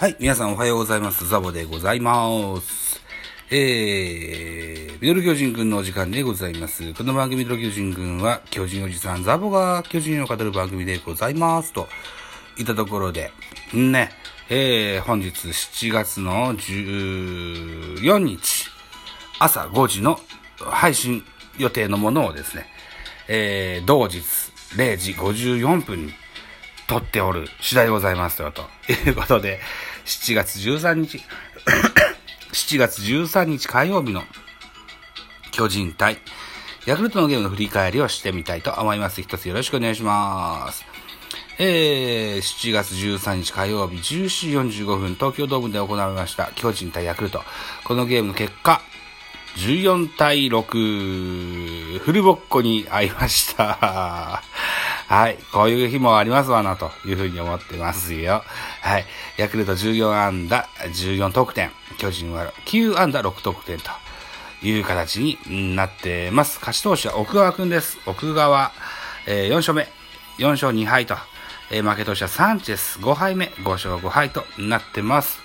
はい、皆さんおはようございます。ザボでございます。えー、ミドル巨人くんのお時間でございます。この番組ミドル巨人くんは、巨人おじさんザボが巨人を語る番組でございます。と、いったところで、ね、えー、本日7月の14日、朝5時の配信予定のものをですね、えー、同日0時54分に撮っておる次第でございますよ、ということで、7月13日、7月13日火曜日の巨人対ヤクルトのゲームの振り返りをしてみたいと思います。一つよろしくお願いします。えー、7月13日火曜日14時45分東京ドームで行われました巨人対ヤクルト。このゲームの結果、14対6、フルボッコに会いました。はい。こういう日もありますわな、というふうに思ってますよ。はい。ヤクルト14安打、14得点。巨人は9安打、6得点という形になってます。勝ち投手は奥川くんです。奥川、えー4勝目、4勝2敗と。えー負け投手はサンチェス、5敗目、5勝5敗となってます。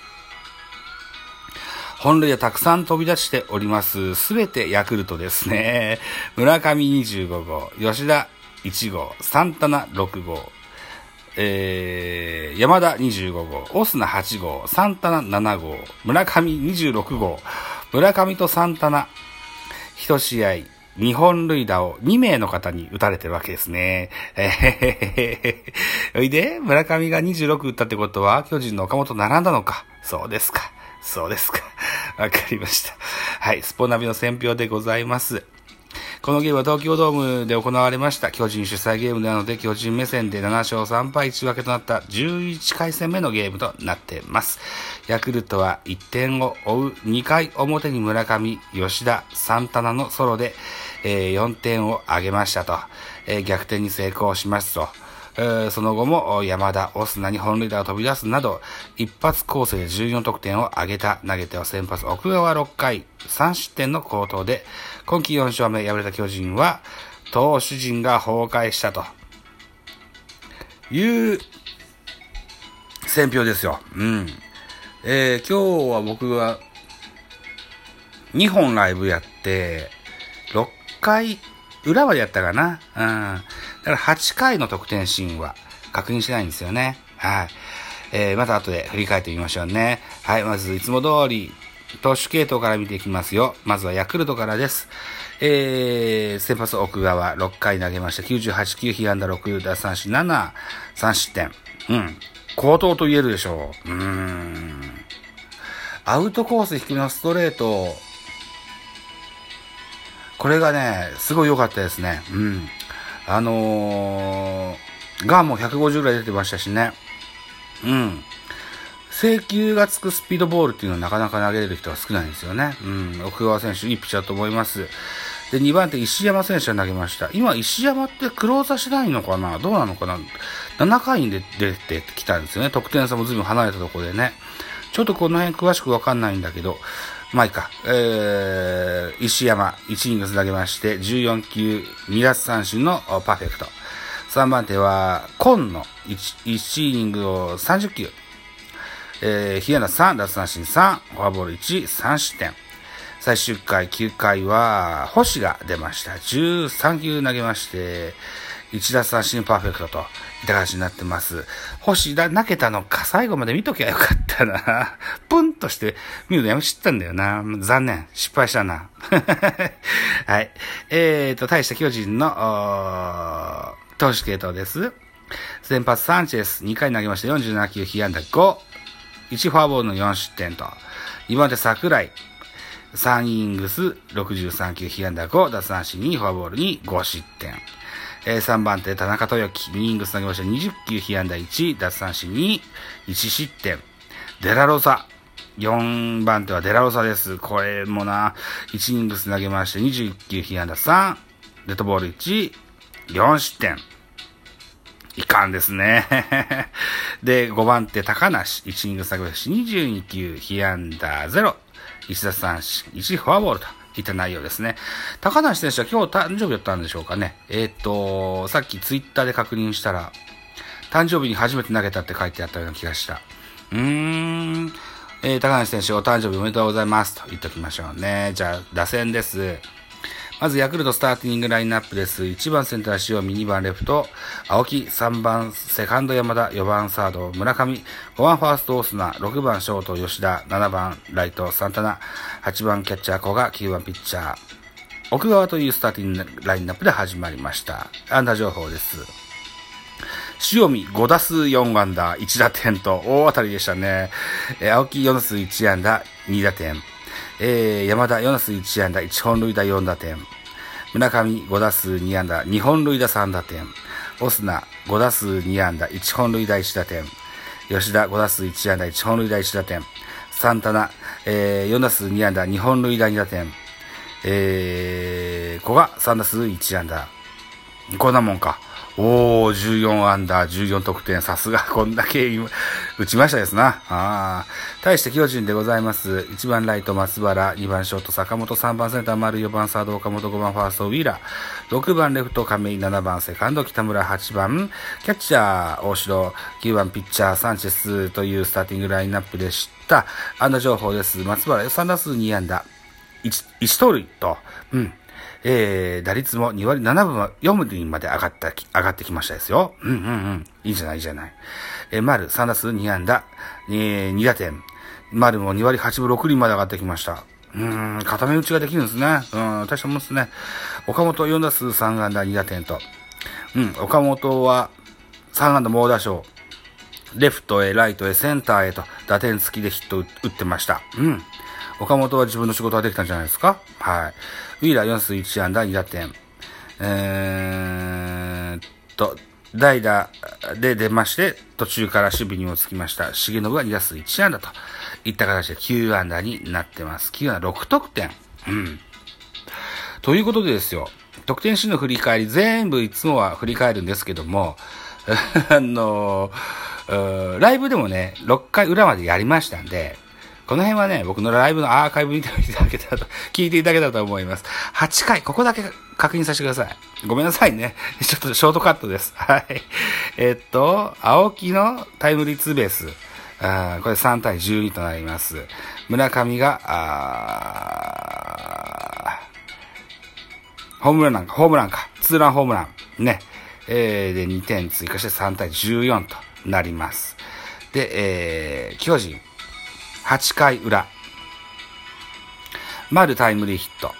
本塁はたくさん飛び出しております。すべてヤクルトですね。村上25号、吉田1号、サンタナ6号、えー、山田25号、オスナ8号、サンタナ7号、村上26号、村上とサンタナ、1試合、日本塁打を2名の方に打たれてるわけですね。えへへへへ。おいで、村上が26打ったってことは、巨人の岡本並んだのか。そうですか。そうですか。わかりました。はい、スポナビの選評でございます。このゲームは東京ドームで行われました巨人主催ゲームなので巨人目線で7勝3敗1分けとなった11回戦目のゲームとなっています。ヤクルトは1点を追う2回表に村上、吉田、サンタナのソロで、えー4点を挙げましたと、えー逆転に成功しますと。えーその後も山田、オスナに本塁打を飛び出すなど、一発構成で14得点を挙げた投げては先発奥川6回、3失点の好投で、今季4勝目敗れた巨人は、投手陣が崩壊したという選評ですよ。うん。えー今日は僕は2本ライブやって、6回裏までやったかな。うん。だから8回の得点シーンは確認してないんですよね。はい。えーまた後で振り返ってみましょうね。はい。まず、いつも通り、投手系統から見ていきますよ。まずはヤクルトからです。えー、先発奥川6回投げました。98球、被安打6、奪三振7、3失点。うん。高騰と言えるでしょう。うーん。アウトコース低めのストレート、これがね、すごい良かったですね。うん。あのー、ガンも150ぐらい出てましたしね。うん。制球がつくスピードボールっていうのはなかなか投げれる人が少ないんですよね。うん。奥川選手、いいピッチャーと思います。で、2番手、石山選手が投げました。今、石山ってクローザーしないのかな？どうなのかな ?7 回に出てきたんですよね。得点差も随分離れたところでね。ちょっとこの辺詳しくわかんないんだけど、まあいいか。えー、石山、1イニング投げまして、14球、2奪三振のパーフェクト。3番手は、今野、1, 1イニングを30球。えー、比安打3、奪三振3、フォアボール1、3失点。最終回、9回は、星が出ました。13球投げまして、1奪三振パーフェクトと、いった形になってます。星だ、投げたのか、最後まで見ときゃよかったな。プンとして見るのやめちったんだよな。残念。失敗したな。はい。えーと、対して巨人の、おー投手系統です。先発サンチェス、2回投げました。47球、被安打5。1フォアボールの4失点と。2番手桜井。3イニングス、63球、被安打5、奪三振2、フォアボールに5失点。えー3番手、田中豊樹、2イニングス投げました。20球、被安打1、奪三振2、1失点。デラロサ。4番手はデラロサです。これもな、1イニングス投げまして、21球、被安打3、デッドボール1、4失点。いかんですね。で、5番手、高梨。1イニング下げまし、22球、被安打0、1奪三振、1フォアボールといた内容ですね。高梨選手は今日誕生日だったんでしょうかね。えっ、と、さっきツイッターで確認したら、誕生日に初めて投げたって書いてあったような気がした。うーん。えー、高梨選手、お誕生日おめでとうございます。と言っておきましょうね。じゃあ、打線です。まず、ヤクルトスターティングラインナップです。1番センター塩見、2番レフト、青木、3番セカンド山田、4番サード村上、5番ファーストオスナ、6番ショート吉田、7番ライトサンタナ、8番キャッチャー古賀、9番ピッチャー、奥川というスターティングラインナップで始まりました。安打情報です。塩見5打数4安打1打点と大当たりでしたね。えー、青木4打数1安打2打点。えー、山田4打数1安打1本塁打4打点。村上5打数2安打2本塁打3打点。オスナ5打数2安打1本塁打1打点。吉田5打数1安打1本塁打1打点。サンタナ、えー、4打数2安打2本塁打2打点。えー、古賀3打数1安打。こんなもんか。おー、14アンダー、14得点。さすが、こんだけ打ちましたですな。あ対して巨人でございます。1番ライト松原、2番ショート坂本、3番センター丸、4番サード岡本、5番ファーストウィーラー、6番レフト亀井、7番セカンド北村、8番キャッチャー大城、9番ピッチャーサンチェスというスターティングラインナップでした。安打情報です。松原、3打数2安打、1、1盗塁と、うん。えー、打率も2割7分は4厘まで上がった、上がってきましたですよ。うんうんうん。いいじゃない、いいじゃない。えー、丸3打数2安打、2, 2打点。丸も2割8分6厘まで上がってきました。うん、固め打ちができるんですね。うん、大したもんですね。岡本4打数3安打2打点と。うん、岡本は3安打猛打賞。レフトへ、ライトへ、センターへと打点付きでヒット打ってました。うん。岡本は自分の仕事ができたんじゃないですか？はい。ウィーラー41安打2打点。えー、と、代打で出まして、途中から守備にもつきました。重信が2打数1安打といった形で9安打になってます。9安打6得点。うん。ということでですよ、得点シーンの振り返り、全部いつもは振り返るんですけども、あのライブでもね、6回裏までやりましたんで、この辺はね、僕のライブのアーカイブ見ていただけたらと、聞いていただけたらと思います。8回、ここだけ確認させてください。ごめんなさいね。ちょっとショートカットです。はい。えっと、青木のタイムリーツーベース。あこれ3対12となります。村上が、あホームランなんか、ホームランか。ツーランホームラン。ね。えー、で、2点追加して3対14となります。で、えー、巨人。8回裏。丸タイムリーヒット。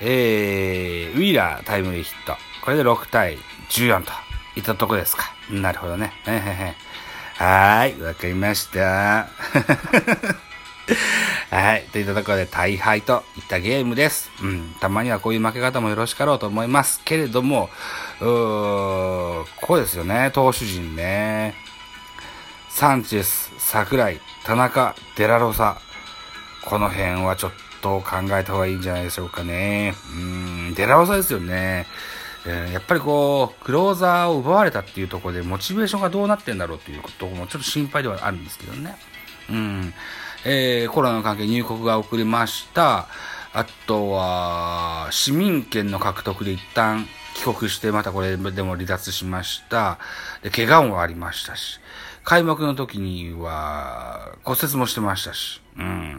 えー、ウィーラータイムリーヒット。これで6対14といったとこですか。なるほどね。へへへはい、わかりました。はい。といったところで大敗といったゲームです。うん。たまにはこういう負け方もよろしかろうと思います。けれども、うーこうですよね。投手陣ね。サンチェス、桜井、田中、デラロサ。この辺はちょっと考えた方がいいんじゃないでしょうかね。うん、デラロサですよね。えー、やっぱりこう、クローザーを奪われたっていうところで、モチベーションがどうなってんだろうっていうこともちょっと心配ではあるんですけどね。うん。えー、コロナの関係入国が遅れました。あとは、市民権の獲得で一旦帰国して、またこれでも離脱しました。で、怪我もありましたし。開幕の時には骨折もしてましたし、うん。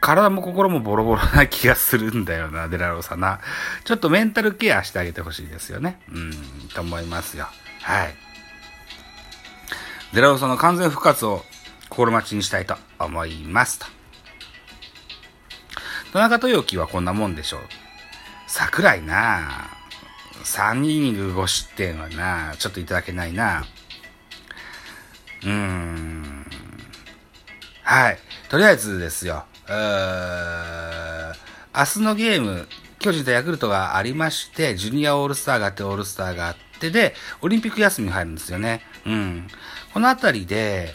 体も心もボロボロな気がするんだよな、デラロサな。ちょっとメンタルケアしてあげてほしいですよね。うん、と思いますよ。はい。デラロサの完全復活を心待ちにしたいと思いますと。田中豊樹はこんなもんでしょう。桜井な3イニング5失点はなちょっといただけないなうーん。はい。とりあえずですよ。うー明日のゲーム、巨人とヤクルトがありまして、ジュニアオールスターがあって、オールスターがあってで、オリンピック休みに入るんですよね。うん。このあたりで、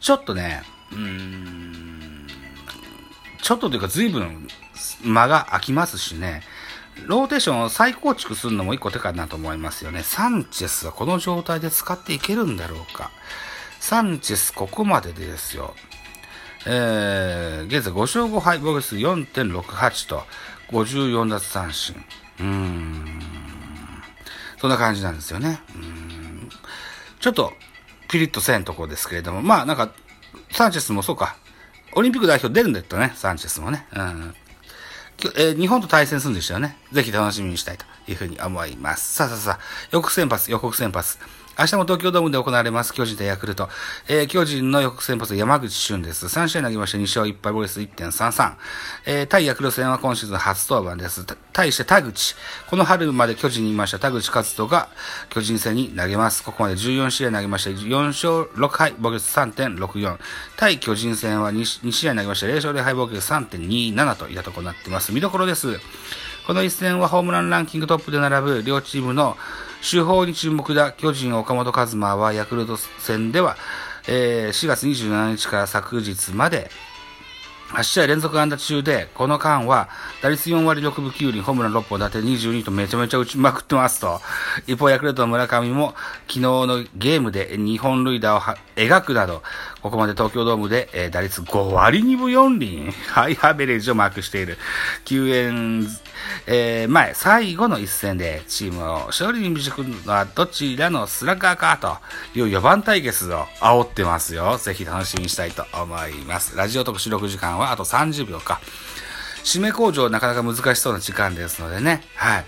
ちょっとね、うーん、ちょっとというか随分間が空きますしね、ローテーションを再構築するのも一個手かなと思いますよね。サンチェスはこの状態で使っていけるんだろうか。サンチェスここまででですよ。えー、現在5勝5敗、防御数4.68と、54奪三振。うーん。そんな感じなんですよね。うん。ちょっと、ピリッとせんとこですけれども、まあなんか、サンチェスもそうか、オリンピック代表出るんだったね、サンチェスもね。うん。えー、日本と対戦するんでしたよね。ぜひ楽しみにしたいというふうに思います。さあさあさあ、予告先発、予告先発。明日も東京ドームで行われます、巨人対ヤクルト。えー、巨人の翌先発山口俊です。3試合投げまして2勝1敗ボイス1.33。えー、対ヤクルト戦は今シーズン初登板です。対して田口。この春まで巨人にいました田口勝人が巨人戦に投げます。ここまで14試合投げまして4勝6敗、防御率3.64。対巨人戦は 2, 2試合投げまして0勝0敗防御率3.27といったところになっています。見どころです。この一戦はホームランランキングトップで並ぶ両チームの主砲に注目だ。巨人岡本和真はヤクルト戦では、えー、4月27日から昨日まで8試合連続安打中で、この間は、打率4割6分9厘、ホームラン6本、打点22とめちゃめちゃ打ちまくってますと。一方、ヤクルトの村上も、昨日のゲームで2本塁打を描くなど、ここまで東京ドームで、えー、打率5割2分4厘、ハイアベレージをマークしている。救援、えー、前、最後の一戦でチームを勝利に導くのはどちらのスラッガーかという4番対決を煽ってますよ。ぜひ楽しみにしたいと思います。ラジオ特収録時間はあと30秒か。締め工場なかなか難しそうな時間ですのでね。はい。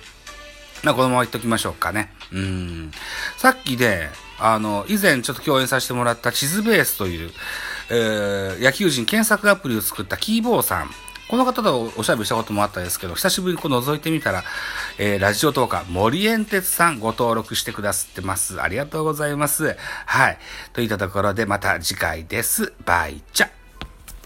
まあ、このまま言っときましょうかね。うん。さっきで、あの、以前ちょっと共演させてもらった地図ベースという、えー、野球人検索アプリを作ったキーボーさん。この方とおしゃべりしたこともあったんですけど、久しぶりにこう覗いてみたら、えー、ラジオ投下、森エンテツさんご登録してくださってます。ありがとうございます。はい。といったところでまた次回です。バイチャ。